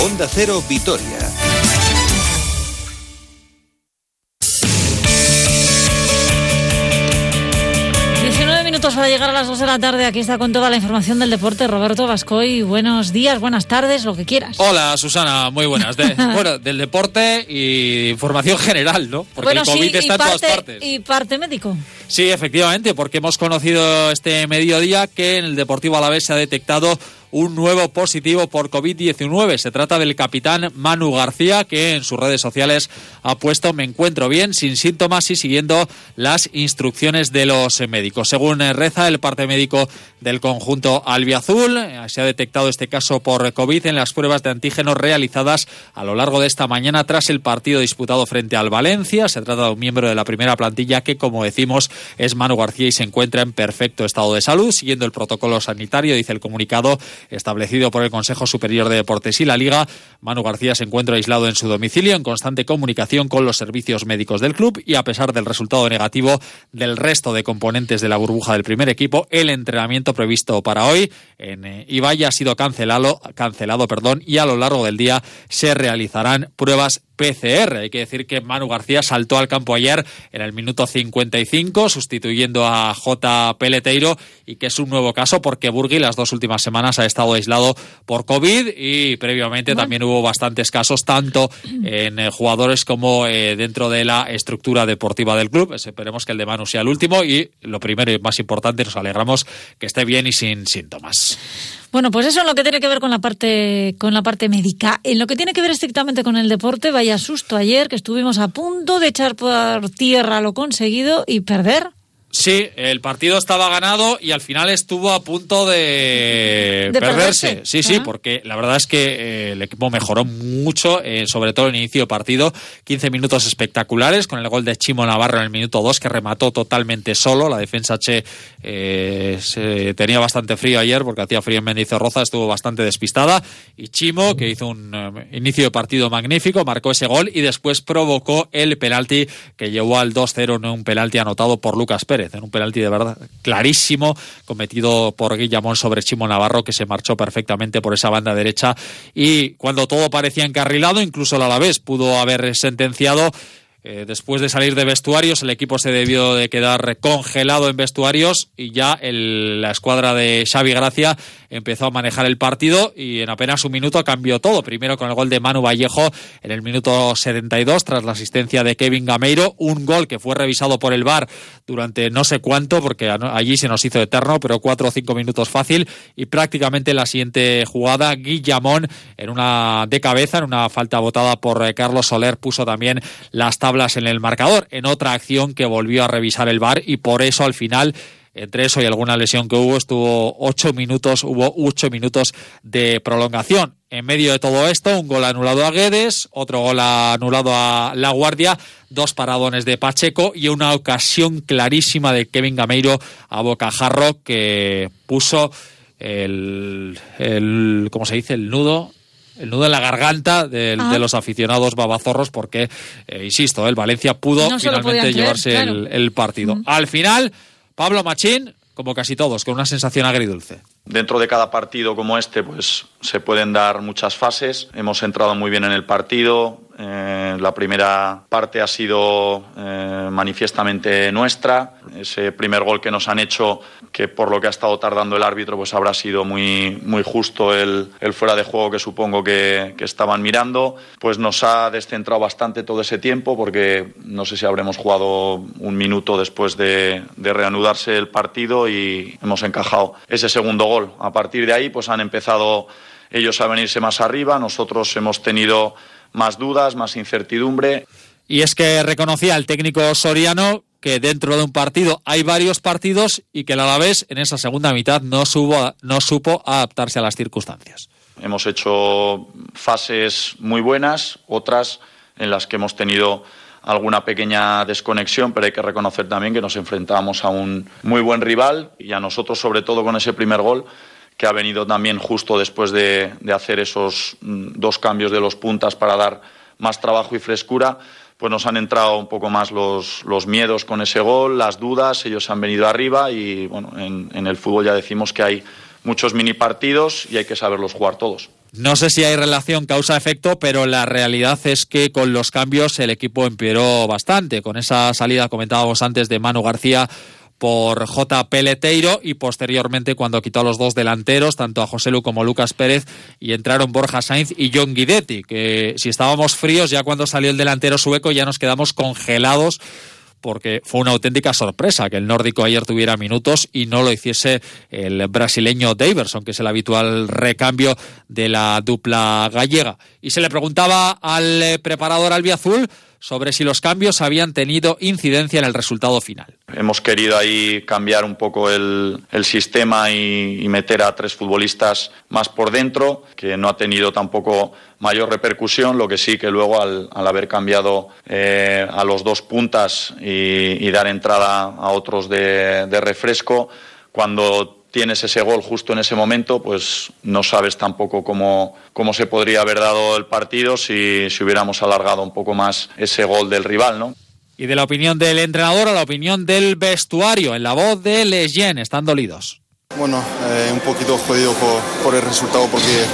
Onda Cero Vitoria. minutos para llegar a las 2 de la tarde. Aquí está con toda la información del deporte Roberto Vascoy. Buenos días, buenas tardes, lo que quieras. Hola, Susana, muy buenas. bueno, del deporte y información general, ¿no? Porque el COVID está en todas partes. Y parte médico. Sí, efectivamente, porque hemos conocido este mediodía que en el Deportivo Alavés se ha detectado un nuevo positivo por COVID-19. Se trata del capitán Manu García, que en sus redes sociales ha puesto me encuentro bien, sin síntomas y siguiendo las instrucciones de los médicos. Según reza el parte médico del conjunto albiazul, se ha detectado este caso por COVID en las pruebas de antígenos realizadas a lo largo de esta mañana tras el partido disputado frente al Valencia. Se trata de un miembro de la primera plantilla que, como decimos, es Manu García y se encuentra en perfecto estado de salud, siguiendo el protocolo sanitario, dice el comunicado establecido por el Consejo Superior de Deportes y la Liga. Manu García se encuentra aislado en su domicilio en constante comunicación con los servicios médicos del club y a pesar del resultado negativo del resto de componentes de la burbuja del primer equipo, el entrenamiento previsto para hoy en eh, Ibai ha sido cancelado, cancelado perdón, y a lo largo del día se realizarán pruebas PCR. Hay que decir que Manu García saltó al campo ayer en el minuto 55, sustituyendo a J. Peleteiro, y que es un nuevo caso porque Burgui las dos últimas semanas ha estado aislado por COVID y previamente también hubo bastantes casos, tanto en eh, jugadores como eh, dentro de la estructura deportiva del club. Esperemos que el de Manu sea el último y lo primero y más importante, nos alegramos que esté bien y sin síntomas. Bueno, pues eso es lo que tiene que ver con la parte con la parte médica. En lo que tiene que ver estrictamente con el deporte, vaya susto ayer que estuvimos a punto de echar por tierra lo conseguido y perder. Sí, el partido estaba ganado y al final estuvo a punto de, perderse. Sí, sí, porque la verdad es que eh, el equipo mejoró mucho, eh, sobre todo en el inicio de partido. 15 minutos espectaculares con el gol de Chimo Navarro en el minuto 2 que remató totalmente solo. La defensa Che eh, se tenía bastante frío ayer porque hacía frío en Mendizorroza, estuvo bastante despistada. Y Chimo, que hizo un inicio de partido magnífico, marcó ese gol y después provocó el penalti que llevó al 2-0 en un penalti anotado por Lucas Pérez en un penalti de verdad clarísimo cometido por Guillamón sobre Chimo Navarro que se marchó perfectamente por esa banda derecha. Y cuando todo parecía encarrilado incluso el Alavés pudo haber sentenciado eh, después de salir de vestuarios, el equipo se debió de quedar congelado en vestuarios y ya la escuadra de Xavi Gracia empezó a manejar el partido y en apenas un minuto cambió todo. Primero con el gol de Manu Vallejo en el minuto 72 tras la asistencia de Kevin Gameiro, un gol que fue revisado por el VAR durante no sé cuánto porque allí se nos hizo eterno, pero cuatro o cinco minutos fácil y prácticamente la siguiente jugada Guillamón en una de cabeza, en una falta votada por eh, Carlos Soler puso también las tablas en el marcador, en otra acción que volvió a revisar el VAR y por eso al final entre eso y alguna lesión que hubo, estuvo ocho minutos, hubo ocho minutos de prolongación. En medio de todo esto, un gol anulado a Guedes, otro gol anulado a La Guardia, dos paradones de Pacheco y una ocasión clarísima de Kevin Gameiro a Bocajarro que puso el, el ¿cómo se dice? El nudo el nudo en la garganta de, ah. los aficionados babazorros porque, eh, insisto, el Valencia pudo finalmente llevarse el, partido. Al final, Pablo Machín, como casi todos, con una sensación agridulce. Dentro de cada partido como este, pues se pueden dar muchas fases. Hemos entrado muy bien en el partido, eh, la primera parte ha sido eh, manifiestamente nuestra. Ese primer gol que nos han hecho, que por lo que ha estado tardando el árbitro, pues habrá sido muy, muy justo el, fuera de juego que supongo que, estaban mirando. Pues nos ha descentrado bastante todo ese tiempo, porque no sé si habremos jugado un minuto después de, de reanudarse el partido y hemos encajado ese segundo gol. A partir de ahí, pues han empezado ellos a venirse más arriba. Nosotros hemos tenido más dudas, más incertidumbre. Y es que reconocía el técnico Soriano que dentro de un partido hay varios partidos y que el Alavés en esa segunda mitad no, no supo adaptarse a las circunstancias. Hemos hecho fases muy buenas, otras en las que hemos tenido alguna pequeña desconexión, pero hay que reconocer también que nos enfrentábamos a un muy buen rival y a nosotros, sobre todo con ese primer gol, que ha venido también justo después de, hacer esos mm, dos cambios de los puntas para dar más trabajo y frescura, pues nos han entrado un poco más los, miedos con ese gol, las dudas, ellos han venido arriba y bueno, en, en, el fútbol ya decimos que hay muchos mini partidos y hay que saberlos jugar todos. No sé si hay relación causa-efecto, pero la realidad es que con los cambios el equipo empeoró bastante. Con esa salida, comentábamos antes, de Manu García por J. Peleteiro y posteriormente cuando quitó a los dos delanteros, tanto a José Lu como Lucas Pérez, y entraron Borja Sainz y John Guidetti, que si estábamos fríos ya cuando salió el delantero sueco ya nos quedamos congelados porque fue una auténtica sorpresa que el nórdico ayer tuviera minutos y no lo hiciese el brasileño Daverson, que es el habitual recambio de la dupla gallega. Y se le preguntaba al eh, preparador albiazul sobre si los cambios habían tenido incidencia en el resultado final. Hemos querido ahí cambiar un poco el, sistema y, meter a tres futbolistas más por dentro, que no ha tenido tampoco mayor repercusión, lo que sí que luego al, haber cambiado eh, a los dos puntas y, dar entrada a otros de, de refresco, cuando tienes ese gol justo en ese momento, pues no sabes tampoco cómo, cómo se podría haber dado el partido si, si hubiéramos alargado un poco más ese gol del rival, ¿no? Y de la opinión del entrenador a la opinión del vestuario, en la voz de Leyen, están dolidos. Bueno, eh, un poquito jodido por, por, el resultado porque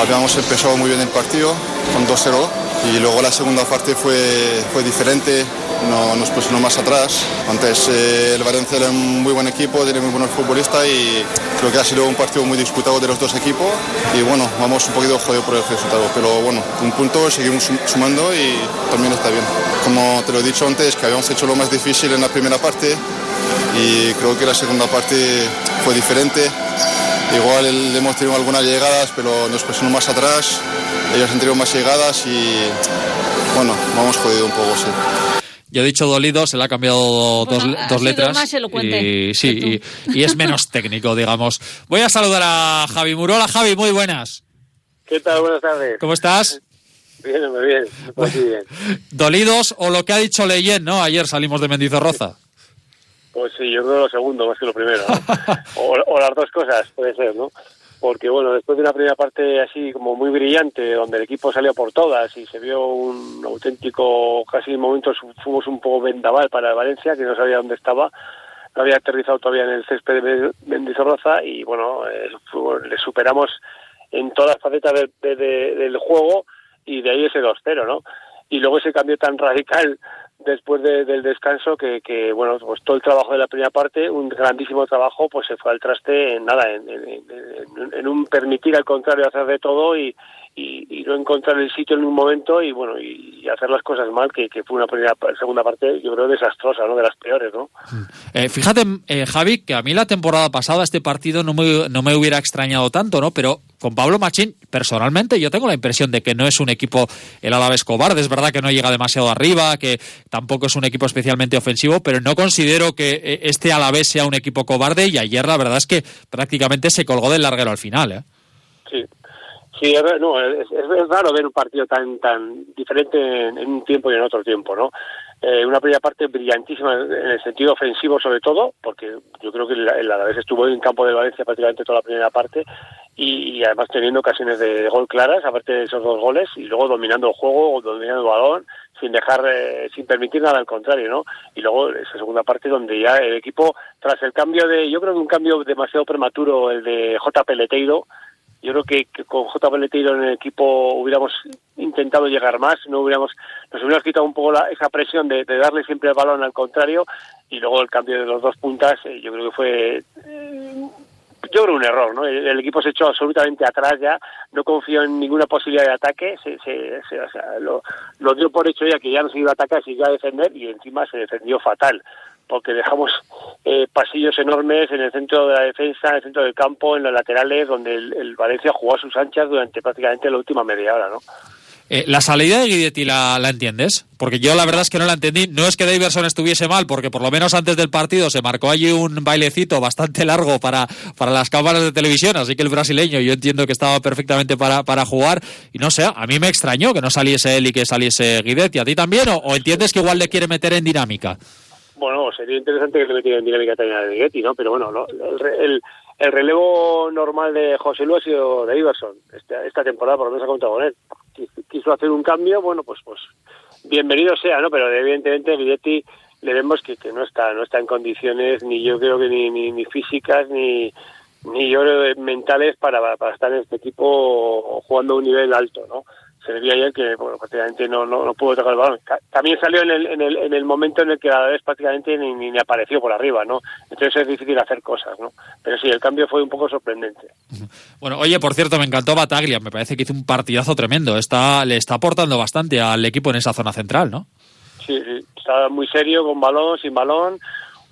habíamos empezado muy bien el partido con 2-0 y luego la segunda parte fue, fue diferente no, nos pusimos más atrás. Antes eh, el Valencia era un muy buen equipo, tiene muy buenos futbolistas y creo que ha sido un partido muy disputado de los dos equipos y bueno, vamos un poquito jodido por el resultado, pero bueno, un punto seguimos sumando y también está bien. Como te lo he dicho antes, que habíamos hecho lo más difícil en la primera parte y creo que la segunda parte fue diferente. Igual hemos tenido algunas llegadas, pero nos pusimos más atrás, ellos han tenido más llegadas y bueno, vamos jodido un poco, sí. Yo he dicho dolido, se le ha cambiado dos, dos letras. y, sí, y, es menos técnico, digamos. Voy a saludar a Javi Murola. Javi, muy buenas. ¿Qué tal? Buenas tardes. ¿Cómo estás? Bien, muy bien. Muy bien. ¿Dolidos o lo que ha dicho Leyen, no? Ayer salimos de Mendizorroza. Pues sí, yo creo lo segundo más que lo primero. o, o las dos cosas, puede ser, ¿no? porque bueno, después de una primera parte así como muy brillante, donde el equipo salió por todas y se vio un auténtico, casi en momentos fuimos un poco vendaval para el Valencia, que no sabía dónde estaba, no había aterrizado todavía en el césped de Mendizorroza y bueno, eh, le superamos en todas las facetas del juego y de ahí ese 2-0, ¿no? Y luego ese cambio tan radical después del descanso que, que, bueno pues todo el trabajo de la primera parte un grandísimo trabajo pues se fue al traste en nada en, en un permitir al contrario hacer de todo y, y, no encontrar el sitio en un momento y bueno y, hacer las cosas mal que, fue una primera segunda parte yo creo desastrosa no de las peores no eh, fíjate eh, Javi que a mí la temporada pasada este partido no me, no me hubiera extrañado tanto no pero con Pablo Machín personalmente yo tengo la impresión de que no es un equipo el Alavés cobarde es verdad que no llega demasiado arriba que tampoco es un equipo especialmente ofensivo pero no considero que eh, este Alavés sea un equipo cobarde y ayer la verdad es que prácticamente se colgó del larguero al final ¿eh? sí Sí, es, no, es, raro ver un partido tan tan diferente en, un tiempo y en otro tiempo, ¿no? Eh, una primera parte brillantísima en el sentido ofensivo sobre todo, porque yo creo que el Alavés estuvo en campo de Valencia prácticamente toda la primera parte y, además teniendo ocasiones de, gol claras, aparte de esos dos goles, y luego dominando el juego, dominando el balón, sin dejar, eh, sin permitir nada al contrario, ¿no? Y luego esa segunda parte donde ya el equipo, tras el cambio de, yo creo que un cambio demasiado prematuro, el de J. Peleteiro, yo creo que, con J. Peleteiro en el equipo hubiéramos intentado llegar más, no hubiéramos, nos hubiéramos quitado un poco esa presión de, darle siempre el balón al contrario y luego el cambio de los dos puntas, eh, yo creo que fue eh, yo creo un error, ¿no? El, equipo se echó absolutamente atrás ya, no confió en ninguna posibilidad de ataque, se, se, lo, lo, dio por hecho ya que ya no se iba a atacar, se iba a defender y encima se defendió fatal porque dejamos eh, pasillos enormes en el centro de la defensa, en el centro del campo, en los laterales, donde el, Valencia jugó a sus anchas durante prácticamente la última media hora, ¿no? Eh, ¿La salida de Guidetti la, entiendes? Porque yo la verdad es que no la entendí. No es que Davidson estuviese mal, porque por lo menos antes del partido se marcó allí un bailecito bastante largo para, para las cámaras de televisión, así que el brasileño yo entiendo que estaba perfectamente para, para jugar. Y no sé, a mí me extrañó que no saliese él y que saliese Guidetti. ¿A ti también? ¿O, o entiendes que igual le quiere meter en dinámica? Bueno, sería interesante que le metieran dinámica también a De ¿no? Pero bueno, el, el, relevo normal de José Luis ha sido de Iverson esta, esta temporada, por lo menos ha contado con él. Quiso hacer un cambio, bueno, pues pues bienvenido sea, ¿no? Pero evidentemente Guidetti le vemos que, que no está no está en condiciones ni yo creo que ni, ni, ni físicas ni ni yo mentales para, para estar en este equipo jugando a un nivel alto, ¿no? Se le vio ayer que bueno, prácticamente no, no, no, pudo tocar el balón. También salió en el, en el, en el momento en el que la vez prácticamente ni, ni, apareció por arriba, ¿no? Entonces es difícil hacer cosas, ¿no? Pero sí, el cambio fue un poco sorprendente. Bueno, oye, por cierto, me encantó Bataglia, me parece que hizo un partidazo tremendo. Está, le está aportando bastante al equipo en esa zona central, ¿no? Sí, sí, está muy serio, con balón, sin balón,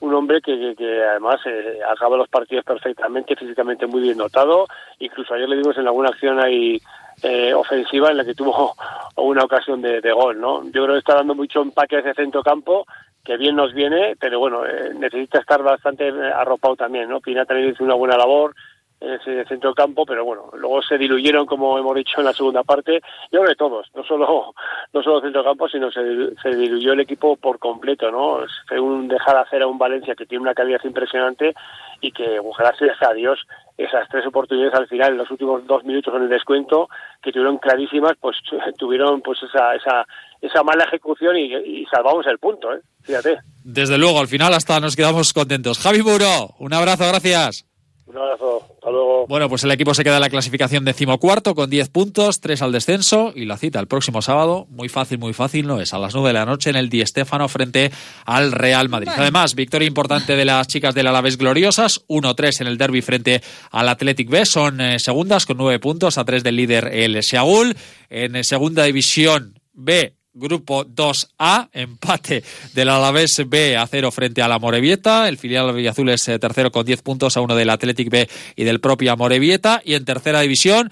un hombre que, que, además eh, acaba los partidos perfectamente, físicamente muy bien notado. Incluso ayer le dimos en alguna acción ahí eh, ofensiva en la que tuvo una ocasión de, gol, ¿no? Yo creo que está dando mucho empaque ese centro campo que bien nos viene, pero bueno, eh, necesita estar bastante arropado también, ¿no? Pina también hizo una buena labor, en ese centro campo, pero bueno, luego se diluyeron, como hemos dicho en la segunda parte, yo creo que todos, no solo, no solo centro campo, sino se, se diluyó el equipo por completo, ¿no? Fue un dejar hacer a un Valencia que tiene una calidad impresionante y que, gracias a Dios, esas tres oportunidades al final, en los últimos dos minutos en el descuento, que tuvieron clarísimas, pues tuvieron pues esa, esa, esa mala ejecución y, salvamos el punto, ¿eh? Fíjate. Desde luego, al final hasta nos quedamos contentos. Javi Muro, un abrazo, gracias. Un abrazo, hasta luego. Bueno, pues el equipo se queda en la clasificación decimocuarto con 10 puntos, 3 al descenso y la cita el próximo sábado, muy fácil, muy fácil, no es a las 9 de la noche en el Di Stéfano frente al Real Madrid. Además, victoria importante de las chicas del Alavés Gloriosas, 1-3 en el derby frente al Athletic B, son eh, segundas con 9 puntos a 3 del líder el Seaul. En eh, segunda división B, Grupo 2A, empate del Alavés B a 0 frente a la Morevieta. El filial Villazul es eh, tercero con 10 puntos a uno del Athletic B y del propio Morevieta. Y en tercera división,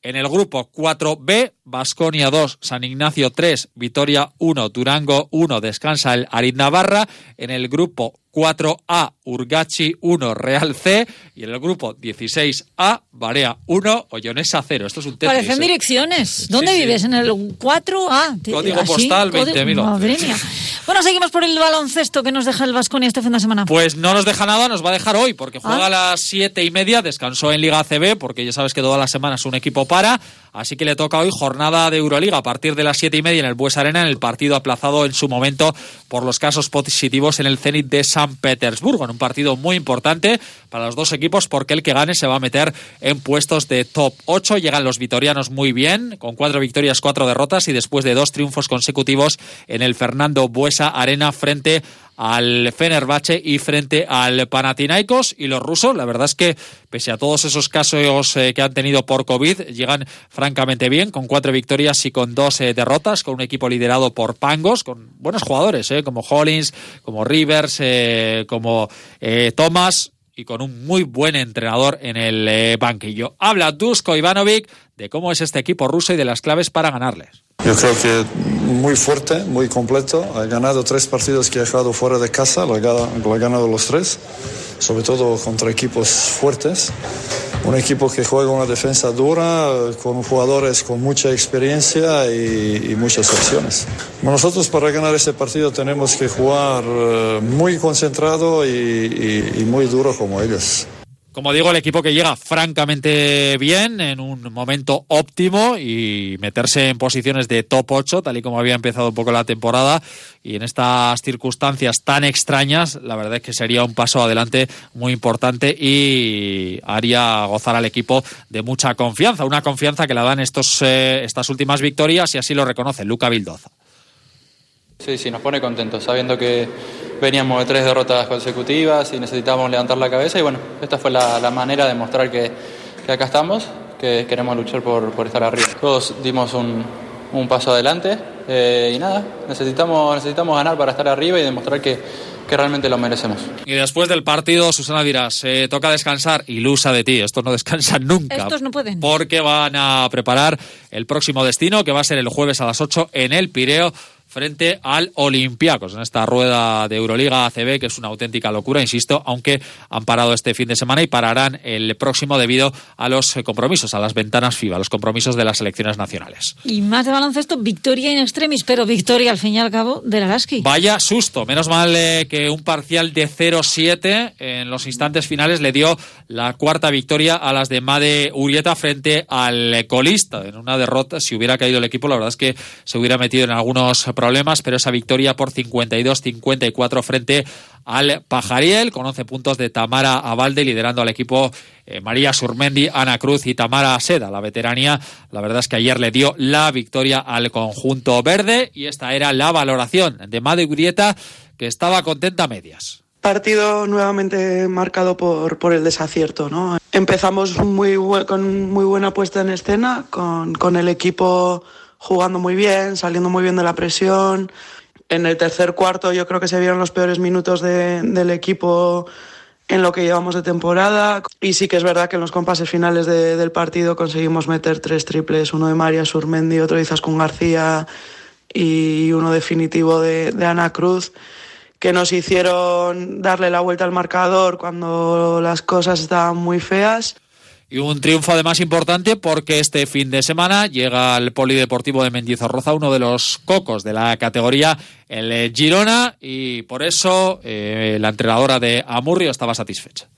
en el grupo 4B, Basconia 2, San Ignacio 3, Vitoria 1, Durango 1, descansa el Arid Navarra. En el grupo 4A, Urgachi 1, Real C. Y en el grupo 16A, Barea 1, Ollonesa 0. Esto es un Tetris. Parecen ¿eh? direcciones. ¿Dónde sí, vives? Sí. En el 4A. Código postal 20.000. Madre mía. Bueno, seguimos por el baloncesto que nos deja el Vasconia este fin de semana. Pues no nos deja nada, nos va a dejar hoy, porque juega ¿Ah? a las 7 y media, descansó en Liga ACB, porque ya sabes que todas las semanas un equipo para. Así que le toca hoy jornada de Euroliga a partir de las siete y media en el Bues Arena, en el partido aplazado en su momento por los casos positivos en el Zenit de San Petersburgo, en un partido muy importante para los dos equipos porque el que gane se va a meter en puestos de top 8. Llegan los vitorianos muy bien, con cuatro victorias, cuatro derrotas y después de dos triunfos consecutivos en el Fernando Buesa Arena frente al Fenerbahce y frente al Panathinaikos. Y los rusos, la verdad es que pese a todos esos casos eh, que han tenido por COVID, llegan francamente bien, con cuatro victorias y con dos eh, derrotas, con un equipo liderado por Pangos, con buenos jugadores, eh, como Hollins, como Rivers, como Thomas y con un muy buen entrenador en el eh, banquillo. Habla Dusko Ivanovic de cómo es este equipo ruso y de las claves para ganarles. Yo creo que muy fuerte, muy completo. Ha ganado tres partidos que ha dejado fuera de casa, lo ha, ganado los tres, sobre todo contra equipos fuertes. Un equipo que juega una defensa dura, con jugadores con mucha experiencia y, muchas opciones. Nosotros para ganar este partido tenemos que jugar uh, muy concentrado y muy duro como ellos. Como digo, el equipo que llega francamente bien, en un momento óptimo y meterse en posiciones de top 8, tal y como había empezado un poco la temporada. Y en estas circunstancias tan extrañas, la verdad es que sería un paso adelante muy importante y haría gozar al equipo de mucha confianza. Una confianza que la dan estos, eh, estas últimas victorias y así lo reconoce Luca Vildoza. Sí, sí, nos pone contentos, sabiendo que veníamos de tres derrotas consecutivas y necesitábamos levantar la cabeza y bueno, esta fue la, la manera de mostrar que, que, acá estamos, que queremos luchar por, por estar arriba. Todos dimos un, un paso adelante eh, y nada, necesitamos, necesitamos ganar para estar arriba y demostrar que, que realmente lo merecemos. Y después del partido, Susana dirá, se toca descansar, ilusa de ti, estos no descansan nunca. Estos no pueden. Porque van a preparar el próximo destino, que va a ser el jueves a las 8 en el Pireo frente al Olympiacos en esta rueda de Euroliga ACB que es una auténtica locura, insisto, aunque han parado este fin de semana y pararán el próximo debido a los compromisos, a las ventanas FIBA, los compromisos de las selecciones nacionales. Y más de baloncesto, victoria in extremis, pero victoria al fin y al cabo del Araski. Vaya susto, menos mal eh, que un parcial de 0-7 en los instantes finales le dio la cuarta victoria a las de Made Urieta frente al colista en una derrota, si hubiera caído el equipo, la verdad es que se hubiera metido en algunos problemas problemas, pero esa victoria por 52-54 frente al Pajariel, con 11 puntos de Tamara Avalde, liderando al equipo eh, María Surmendi, Ana Cruz y Tamara Seda. La veteranía, la verdad es que ayer le dio la victoria al conjunto verde y esta era la valoración de Made Grieta, que estaba contenta a medias. Partido nuevamente marcado por, por el desacierto. ¿no? Empezamos muy con muy buena puesta en escena, con, con el equipo jugando muy bien, saliendo muy bien de la presión. En el tercer cuarto yo creo que se vieron los peores minutos de, del equipo en lo que llevamos de temporada. Y sí que es verdad que en los compases finales de, del partido conseguimos meter tres triples, uno de María Surmendi, otro de Izaskun García y uno definitivo de, de Ana Cruz que nos hicieron darle la vuelta al marcador cuando las cosas estaban muy feas. Y un triunfo además importante porque este fin de semana llega al Polideportivo de Mendizorroza uno de los cocos de la categoría, el Girona, y por eso eh, la entrenadora de Amurrio estaba satisfecha.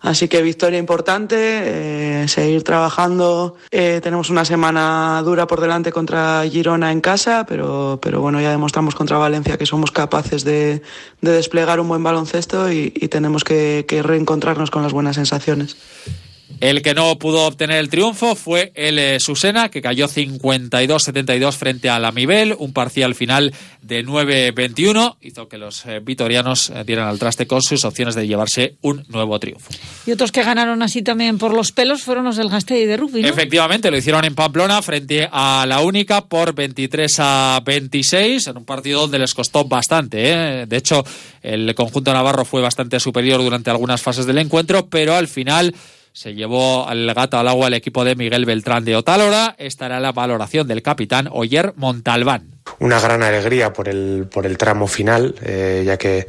Así que victoria importante, eh, seguir trabajando. Eh, tenemos una semana dura por delante contra Girona en casa, pero, pero bueno, ya demostramos contra Valencia que somos capaces de, de desplegar un buen baloncesto y, tenemos que reencontrarnos con las buenas sensaciones. El que no pudo obtener el triunfo fue el eh, Susena, que cayó 52-72 frente a la Mibel, un parcial final de 9-21, hizo que los eh, vitorianos eh, dieran al traste con sus opciones de llevarse un nuevo triunfo. Y otros que ganaron así también por los pelos fueron los del Gasteiz de rugby, ¿no? Efectivamente, lo hicieron en Pamplona frente a la Única por 23 a 26, en un partido donde les costó bastante. ¿eh? De hecho, el conjunto navarro fue bastante superior durante algunas fases del encuentro, pero al final se llevó al gato al agua el equipo de Miguel Beltrán de Otálora. Esta era la valoración del capitán Oyer Montalbán. Una gran alegría por el, por el tramo final, eh, ya que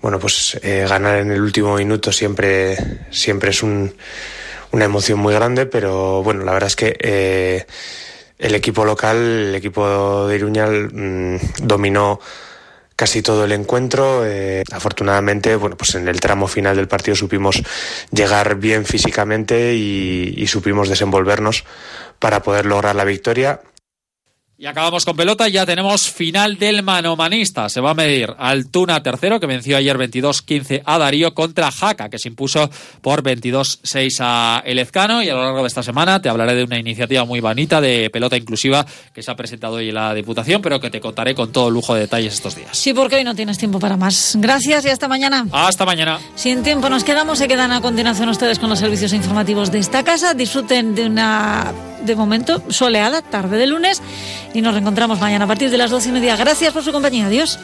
bueno, pues eh, ganar en el último minuto siempre, siempre es un, una emoción muy grande, pero bueno, la verdad es que eh, el equipo local, el equipo de Iruñal, mmm, dominó casi todo el encuentro. Eh, afortunadamente, bueno, pues en el tramo final del partido supimos llegar bien físicamente y, y supimos desenvolvernos para poder lograr la victoria. Y acabamos con pelota, ya tenemos final del manomanista. Se va a medir Altuna tercero, que venció ayer 22-15 a Darío, contra Jaca, que se impuso por 22-6 a Elezcano. Y a lo largo de esta semana te hablaré de una iniciativa muy bonita de pelota inclusiva que se ha presentado hoy en la Diputación, pero que te contaré con todo lujo de detalles estos días. Sí, porque hoy no tienes tiempo para más. Gracias y hasta mañana. Hasta mañana. Sin tiempo nos quedamos, se quedan a continuación ustedes con los servicios informativos de esta casa. Disfruten de una, de momento, soleada tarde de lunes y nos reencontramos mañana a partir de las 12 y media. Gracias por su compañía. Adiós.